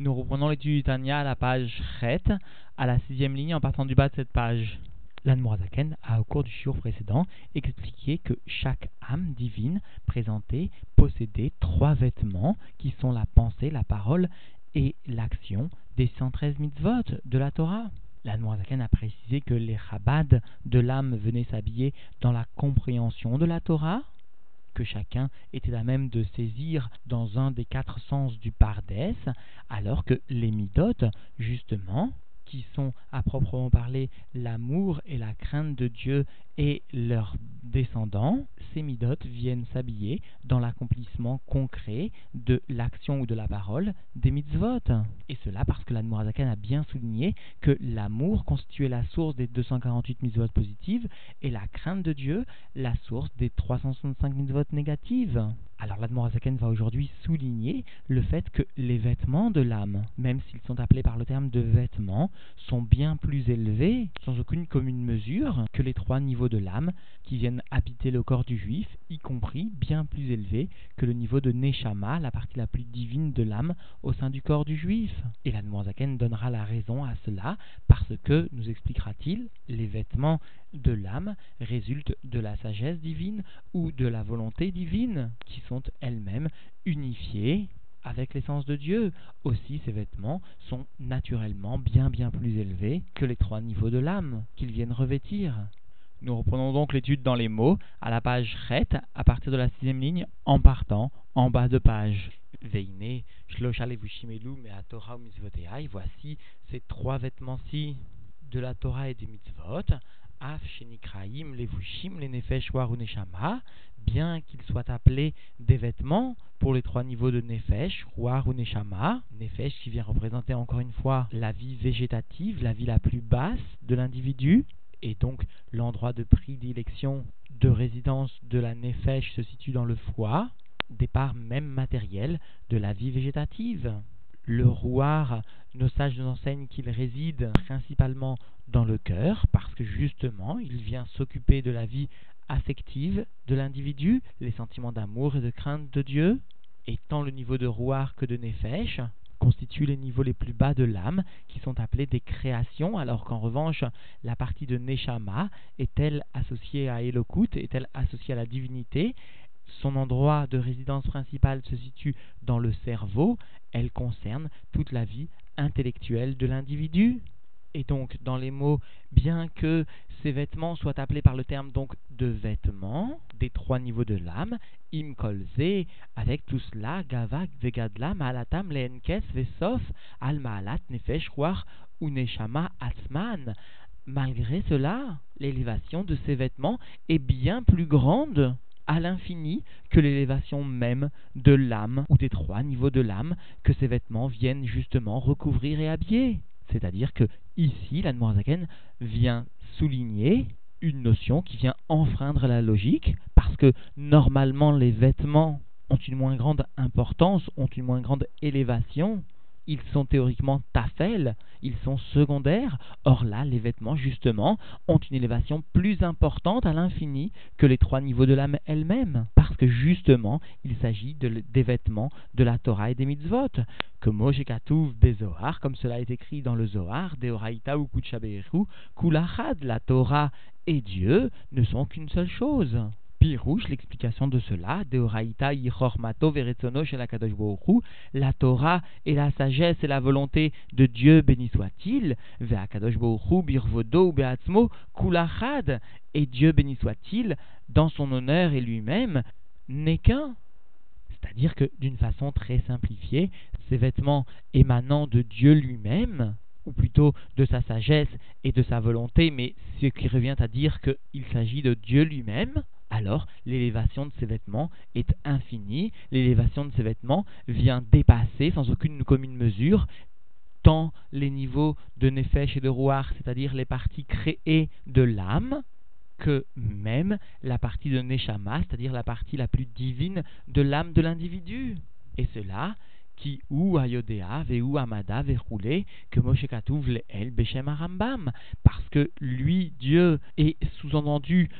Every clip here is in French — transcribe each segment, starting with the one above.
Nous reprenons l'étude du Tania à la page Chet, à la sixième ligne en partant du bas de cette page. L'Anmorazaken a, au cours du jour précédent, expliqué que chaque âme divine présentée possédait trois vêtements qui sont la pensée, la parole et l'action des 113 mitzvot de la Torah. L'Anmorazaken a précisé que les Chabad de l'âme venaient s'habiller dans la compréhension de la Torah, que chacun était à même de saisir dans un des quatre sens du pardès, alors que les midotes, justement, qui sont à proprement parler l'amour et la crainte de Dieu et leurs descendants, ces midotes viennent s'habiller dans l'accomplissement concret de l'action ou de la parole des mitzvot. Et cela parce que l'Admorazakan a bien souligné que l'amour constituait la source des 248 mitzvot positives et la crainte de Dieu la source des 365 mitzvot négatives. Alors l'Admorazaken va aujourd'hui souligner le fait que les vêtements de l'âme, même s'ils sont appelés par le terme de vêtements, sont bien plus élevés, sans aucune commune mesure, que les trois niveaux de l'âme qui viennent habiter le corps du juif, y compris bien plus élevés que le niveau de Neshama, la partie la plus divine de l'âme au sein du corps du juif. Et l'Admorazaken donnera la raison à cela, parce que, nous expliquera-t-il, les vêtements de l'âme résulte de la sagesse divine ou de la volonté divine, qui elles-mêmes unifiées avec l'essence de Dieu. Aussi, ces vêtements sont naturellement bien bien plus élevés que les trois niveaux de l'âme qu'ils viennent revêtir. Nous reprenons donc l'étude dans les mots à la page Chet, à partir de la sixième ligne, en partant en bas de page. Veine, Torah voici ces trois vêtements-ci de la Torah et des mitzvot, Af Shenikraim, Levushim, les Nefesh, Neshama, bien qu'ils soient appelés des vêtements pour les trois niveaux de Nefesh, War ou Neshama. Nefesh qui vient représenter encore une fois la vie végétative, la vie la plus basse de l'individu, et donc l'endroit de prédilection de résidence de la Nefesh se situe dans le foie, départ même matériel de la vie végétative. Le rouar, nos sages nous enseignent qu'il réside principalement dans le cœur, parce que justement, il vient s'occuper de la vie affective de l'individu, les sentiments d'amour et de crainte de Dieu, et tant le niveau de rouar que de nefesh constituent les niveaux les plus bas de l'âme, qui sont appelés des créations, alors qu'en revanche, la partie de Neshama est-elle associée à Elokut, est-elle associée à la divinité Son endroit de résidence principale se situe dans le cerveau, elle concerne toute la vie intellectuelle de l'individu. Et donc, dans les mots, bien que ces vêtements soient appelés par le terme donc de vêtements des trois niveaux de l'âme, imkolze, avec tout cela, gavak vegadla, malatam leenkes vesof, al maalat nefesh ruach uneshama asman. Malgré cela, l'élévation de ces vêtements est bien plus grande à l'infini que l'élévation même de l'âme ou des trois niveaux de l'âme que ces vêtements viennent justement recouvrir et habiller. C'est-à-dire que ici, l'Anmorazaken vient souligner une notion qui vient enfreindre la logique, parce que normalement les vêtements ont une moins grande importance, ont une moins grande élévation, ils sont théoriquement tafel, ils sont secondaires. Or là, les vêtements, justement, ont une élévation plus importante à l'infini que les trois niveaux de l'âme elle-même. Parce que justement, il s'agit des vêtements de la Torah et des mitzvot. Que Moshekatouv Bezohar, comme cela est écrit dans le Zohar, Deoraita ou Kuchaberu, Kulachad, la Torah et Dieu ne sont qu'une seule chose. Pirouche, l'explication de cela, Deoraita Yichormato Veretzono Shelakadosh la Torah et la sagesse et la volonté de Dieu, béni soit-il, Veakadosh Bohu Birvodo Beatzmo Kulachad, et Dieu, béni soit-il, dans son honneur et lui-même, n'est qu'un. C'est-à-dire que, d'une façon très simplifiée, ces vêtements émanant de Dieu lui-même, ou plutôt de sa sagesse et de sa volonté, mais ce qui revient à dire qu'il s'agit de Dieu lui-même, alors l'élévation de ces vêtements est infinie, l'élévation de ces vêtements vient dépasser sans aucune commune mesure tant les niveaux de Nefesh et de Rouar, c'est-à-dire les parties créées de l'âme, que même la partie de Neshama, c'est-à-dire la partie la plus divine de l'âme de l'individu. Et cela, qui ou ayodea ou amada verroulé que Moshe le el beshem arambam parce que lui Dieu est sous-entendu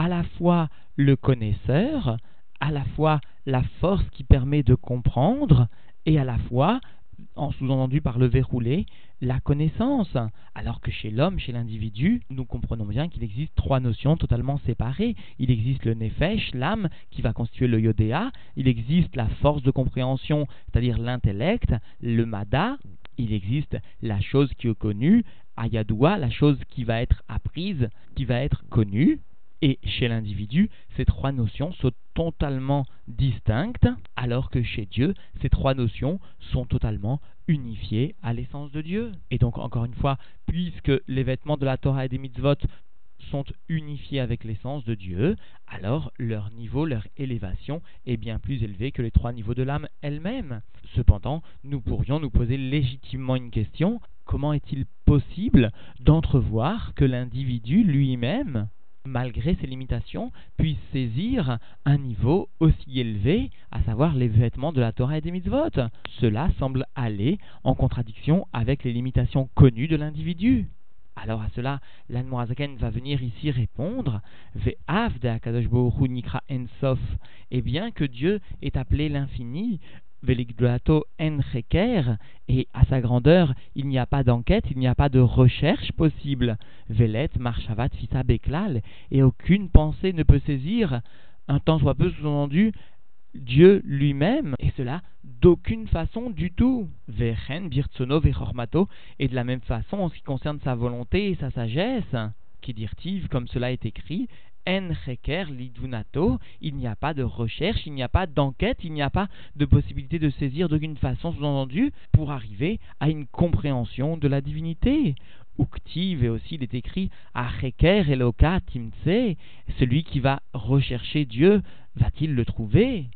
à la fois le connaisseur, à la fois la force qui permet de comprendre, et à la fois en sous-entendu par le verrouler, la connaissance. Alors que chez l'homme, chez l'individu, nous comprenons bien qu'il existe trois notions totalement séparées. Il existe le nefesh, l'âme, qui va constituer le yodéa. Il existe la force de compréhension, c'est-à-dire l'intellect, le mada. Il existe la chose qui est connue, ayadoua, la chose qui va être apprise, qui va être connue. Et chez l'individu, ces trois notions sont totalement distinctes, alors que chez Dieu, ces trois notions sont totalement unifiées à l'essence de Dieu. Et donc, encore une fois, puisque les vêtements de la Torah et des mitzvot sont unifiés avec l'essence de Dieu, alors leur niveau, leur élévation est bien plus élevée que les trois niveaux de l'âme elle-même. Cependant, nous pourrions nous poser légitimement une question, comment est-il possible d'entrevoir que l'individu lui-même malgré ses limitations, puisse saisir un niveau aussi élevé, à savoir les vêtements de la Torah et des mitzvot. Cela semble aller en contradiction avec les limitations connues de l'individu. Alors à cela, l'Anmoazaken va venir ici répondre Ve'av de Akadosh Nikra Ensof. Et bien que Dieu est appelé l'infini, Et à sa grandeur, il n'y a pas d'enquête, il n'y a pas de recherche possible. Velet, Marshavat, Fisa, Beklal, et aucune pensée ne peut saisir, un temps soit peu sous-entendu, Dieu lui-même, et cela d'aucune façon du tout. Birtsono, Vechormato, et de la même façon en ce qui concerne sa volonté et sa sagesse, qui dirtive, comme cela est écrit, en lidunato, il n'y a pas de recherche, il n'y a pas d'enquête, il n'y a pas de possibilité de saisir d'aucune façon, sous-entendu, pour arriver à une compréhension de la divinité. Uktiv, et aussi il est écrit Acheker Eloka Timtse, celui qui va rechercher Dieu, va-t-il le trouver?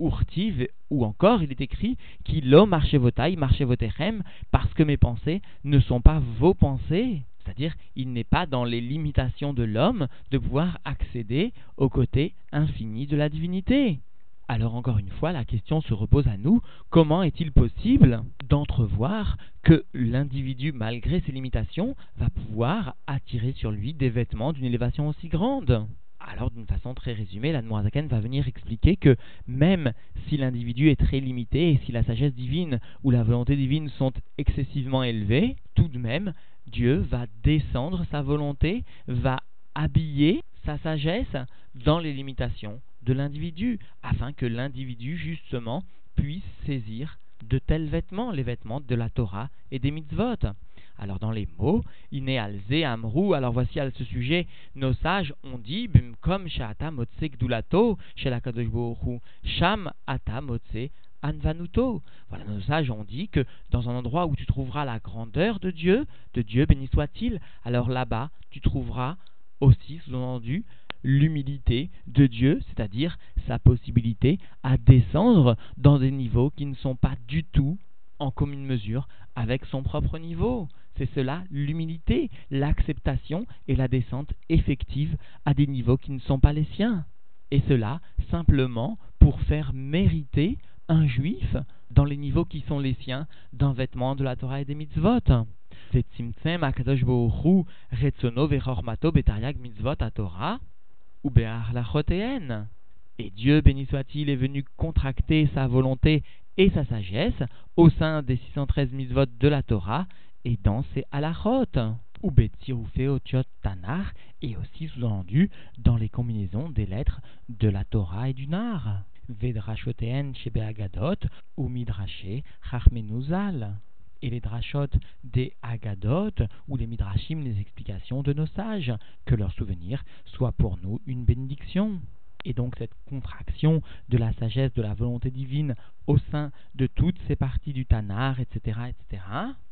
Urtiv, ou encore il est écrit Kilo marchevotai marchevotechem, parce que mes pensées ne sont pas vos pensées. C'est-à-dire, il n'est pas dans les limitations de l'homme de pouvoir accéder au côté infini de la divinité. Alors encore une fois, la question se repose à nous, comment est-il possible d'entrevoir que l'individu, malgré ses limitations, va pouvoir attirer sur lui des vêtements d'une élévation aussi grande? Alors, d'une façon très résumée, la Noirzaken va venir expliquer que même si l'individu est très limité et si la sagesse divine ou la volonté divine sont excessivement élevées, tout de même, Dieu va descendre sa volonté, va habiller sa sagesse dans les limitations de l'individu, afin que l'individu, justement, puisse saisir de tels vêtements, les vêtements de la Torah et des mitzvot. Alors dans les mots, Iné alze amrou, alors voici à ce sujet, nos sages ont dit, comme Sha'ata motse gdulato, chez la Sham ata motse Anvanuto. Voilà, nos sages ont dit que dans un endroit où tu trouveras la grandeur de Dieu, de Dieu béni soit-il, alors là-bas tu trouveras aussi, sous-entendu, l'humilité de Dieu, c'est-à-dire sa possibilité à descendre dans des niveaux qui ne sont pas du tout en commune mesure avec son propre niveau. C'est cela l'humilité, l'acceptation et la descente effective à des niveaux qui ne sont pas les siens. Et cela simplement pour faire mériter un juif dans les niveaux qui sont les siens d'un vêtement de la Torah et des mitzvot. Et Dieu, béni soit-il, est venu contracter sa volonté et sa sagesse au sein des 613 mitzvot de la Torah et dans ses halachot. Ou tanar et aussi sous-entendu dans les combinaisons des lettres de la Torah et du Nar. Vedrashoteen Shebeagadot ou Midraché Chachmenuzal. Et les drachot des Agadot ou les Midrashim, les explications de nos sages, que leur souvenir soit pour nous une bénédiction. Et donc cette contraction de la sagesse, de la volonté divine au sein de toutes ces parties du Tanar, etc., etc.,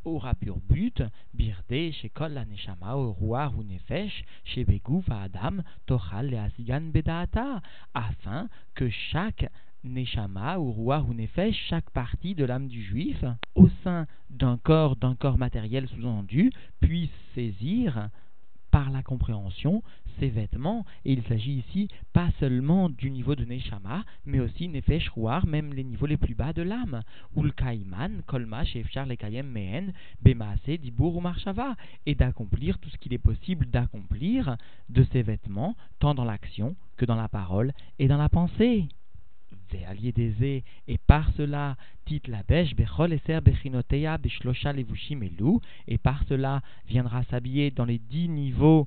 aura pour but, birde, shekol la neshama, roi ou nefesh, shebegouf adam, tochal le asigan bedaata, afin que chaque neshama ou roi ou nefesh, chaque partie de l'âme du juif, au sein d'un corps, d'un corps matériel sous-entendu, puisse saisir par la compréhension ces vêtements. Et il s'agit ici pas seulement du niveau de Neshama, mais aussi Nefesh Ruar, même les niveaux les plus bas de l'âme. Ul Kaiman, Kolma, Shefchar, Lekayem, Mehen, Bemaase, Dibur ou Marshava. Et d'accomplir tout ce qu'il est possible d'accomplir de ces vêtements, tant dans l'action que dans la parole et dans la pensée. allié des et par cela, tit la bêche, bechol eser bechinoteya, bechlosha levushim elou, et par cela viendra s'habiller dans les dix niveaux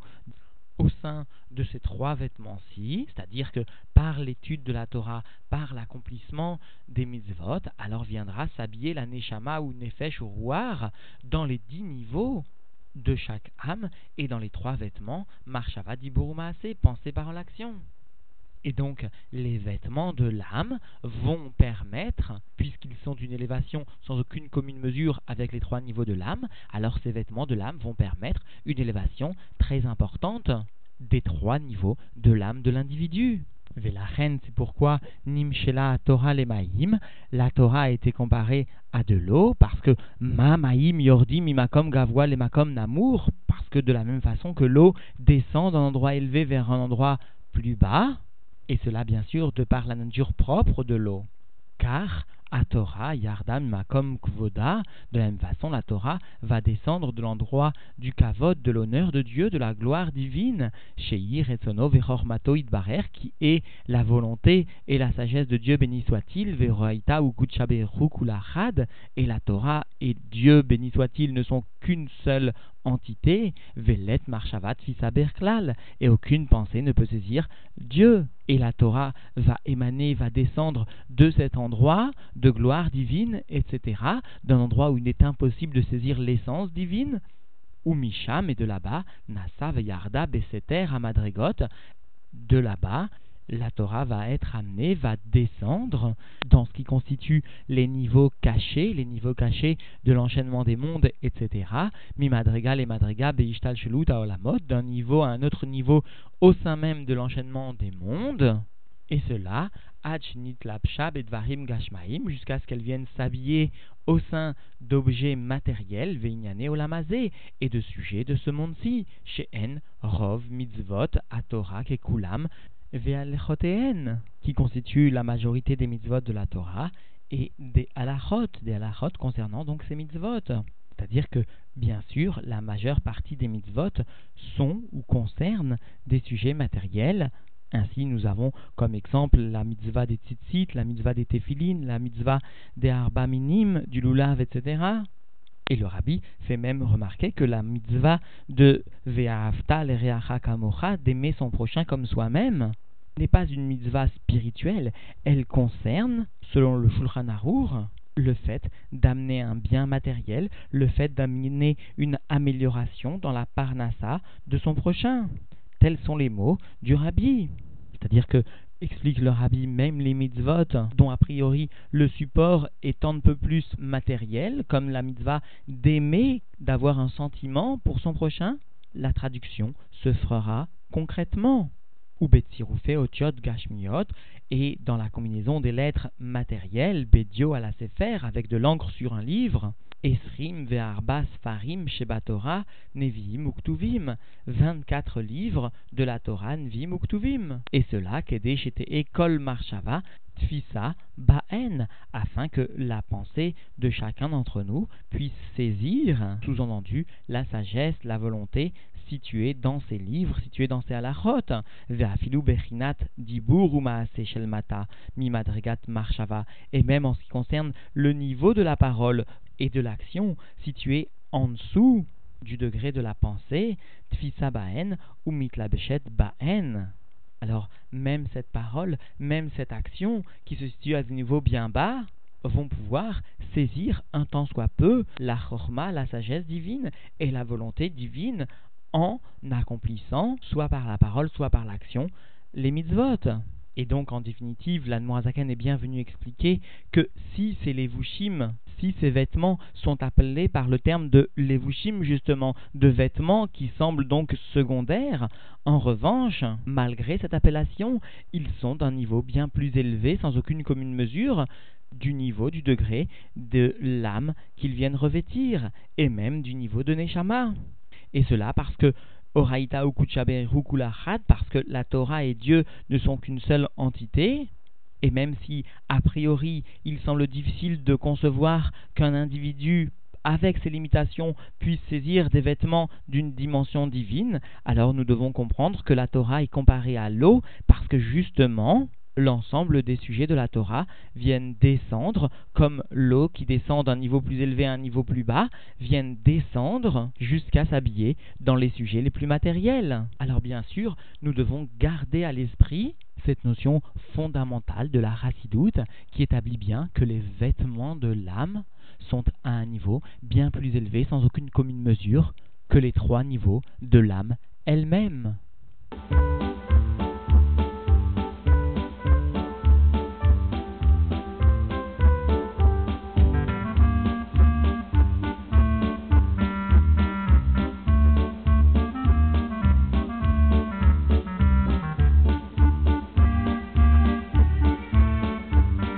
au sein de ces trois vêtements-ci, c'est-à-dire que par l'étude de la Torah, par l'accomplissement des mitzvot, alors viendra s'habiller la neshama ou nefesh ou rouar dans les dix niveaux de chaque âme et dans les trois vêtements, marshava diburumaase, pensée par l'action. Et donc, les vêtements de l'âme vont permettre, puisqu'ils sont d'une élévation sans aucune commune mesure avec les trois niveaux de l'âme, alors ces vêtements de l'âme vont permettre une élévation très importante des trois niveaux de l'âme de l'individu. Velachen, c'est pourquoi Nimshela Torah le Maïm, la Torah a été comparée à de l'eau, parce que Ma Maïm Yordim Imakom Gavoa le Makom Namour, parce que de la même façon que l'eau descend d'un endroit élevé vers un endroit plus bas, et cela bien sûr de par la nature propre de l'eau. Car Torah, Yardam Makom Kvoda, de la même façon, la Torah va descendre de l'endroit du kavod, de l'honneur de Dieu, de la gloire divine, Sheir Etzono Vechormato Idbarer, qui est la volonté et la sagesse de Dieu, béni soit-il, Veroaita ou Kulachad, et la Torah et Dieu, béni soit-il, ne sont qu'une seule entité, Velet Marshavat Fisaberklal, et aucune pensée ne peut saisir Dieu. Et la Torah va émaner, va descendre de cet endroit de gloire divine, etc., d'un endroit où il est impossible de saisir l'essence divine, ou Misham, et de là-bas, Nasa Yarda Beseter Amadregot, de là-bas, la Torah va être amenée, va descendre dans ce qui constitue les niveaux cachés, les niveaux cachés de l'enchaînement des mondes, etc. Mi madrigal et madriga beishtal shelut aolamot, d'un niveau à un autre niveau au sein même de l'enchaînement des mondes. Et cela, jusqu'à ce qu'elles viennent s'habiller au sein d'objets matériels, veignane olamazé, et de sujets de ce monde-ci, chez Rov, Mitzvot, Atora, Kekulam, qui constitue la majorité des mitzvot de la Torah, et des halachot, des halachot concernant donc ces mitzvot. C'est-à-dire que, bien sûr, la majeure partie des mitzvot sont ou concernent des sujets matériels. Ainsi, nous avons comme exemple la mitzvah des tzitzit, la mitzvah des téphilines, la mitzvah des arba minim, du lulav, etc. Et le rabbi fait même remarquer que la mitzvah de Ve'ahavta kamocha, d'aimer son prochain comme soi-même, n'est pas une mitzvah spirituelle, elle concerne, selon le Shulchan Arour, le fait d'amener un bien matériel, le fait d'amener une amélioration dans la parnassa de son prochain. Tels sont les mots du rabbi. C'est-à-dire que explique le rabbi, même les mitzvot, dont a priori le support est un peu plus matériel, comme la mitzvah d'aimer, d'avoir un sentiment pour son prochain, la traduction se fera concrètement. Ou Betsiroufé, Otiot, Gashmiot, et dans la combinaison des lettres matérielles, Bedio à la Sefer, avec de l'encre sur un livre, Esrim ve'arbas farim shebatora nevim uktuvim, 24 livres de la Torah nevim uktuvim. Et cela kedesh était école marshava tfisa ba'en, afin que la pensée de chacun d'entre nous puisse saisir, sous-entendu, la sagesse, la volonté située dans ces livres, située dans ces halachot, ve'afilu bechinat dibur shelmata mimadregat marshava, et même en ce qui concerne le niveau de la parole et de l'action située en dessous du degré de la pensée, tfisa baen ou mitlabeshet baen. Alors, même cette parole, même cette action qui se situe à un niveau bien bas, vont pouvoir saisir un tant soit peu la chorma, la sagesse divine et la volonté divine en accomplissant, soit par la parole, soit par l'action, les mitzvot. Et donc, en définitive, l'Anmoazaken est bien venu expliquer que si c'est les vushim, si ces vêtements sont appelés par le terme de levushim, justement, de vêtements qui semblent donc secondaires, en revanche, malgré cette appellation, ils sont d'un niveau bien plus élevé, sans aucune commune mesure, du niveau, du degré de l'âme qu'ils viennent revêtir, et même du niveau de Neshama. Et cela parce que Oraita parce que la Torah et Dieu ne sont qu'une seule entité, et même si, a priori, il semble difficile de concevoir qu'un individu avec ses limitations, puisse saisir des vêtements d'une dimension divine, alors nous devons comprendre que la Torah est comparée à l'eau parce que justement, l'ensemble des sujets de la Torah viennent descendre, comme l'eau qui descend d'un niveau plus élevé à un niveau plus bas, viennent descendre jusqu'à s'habiller dans les sujets les plus matériels. Alors bien sûr, nous devons garder à l'esprit cette notion fondamentale de la racidoute qui établit bien que les vêtements de l'âme sont à un niveau bien plus élevé, sans aucune commune mesure, que les trois niveaux de l'âme elle-même.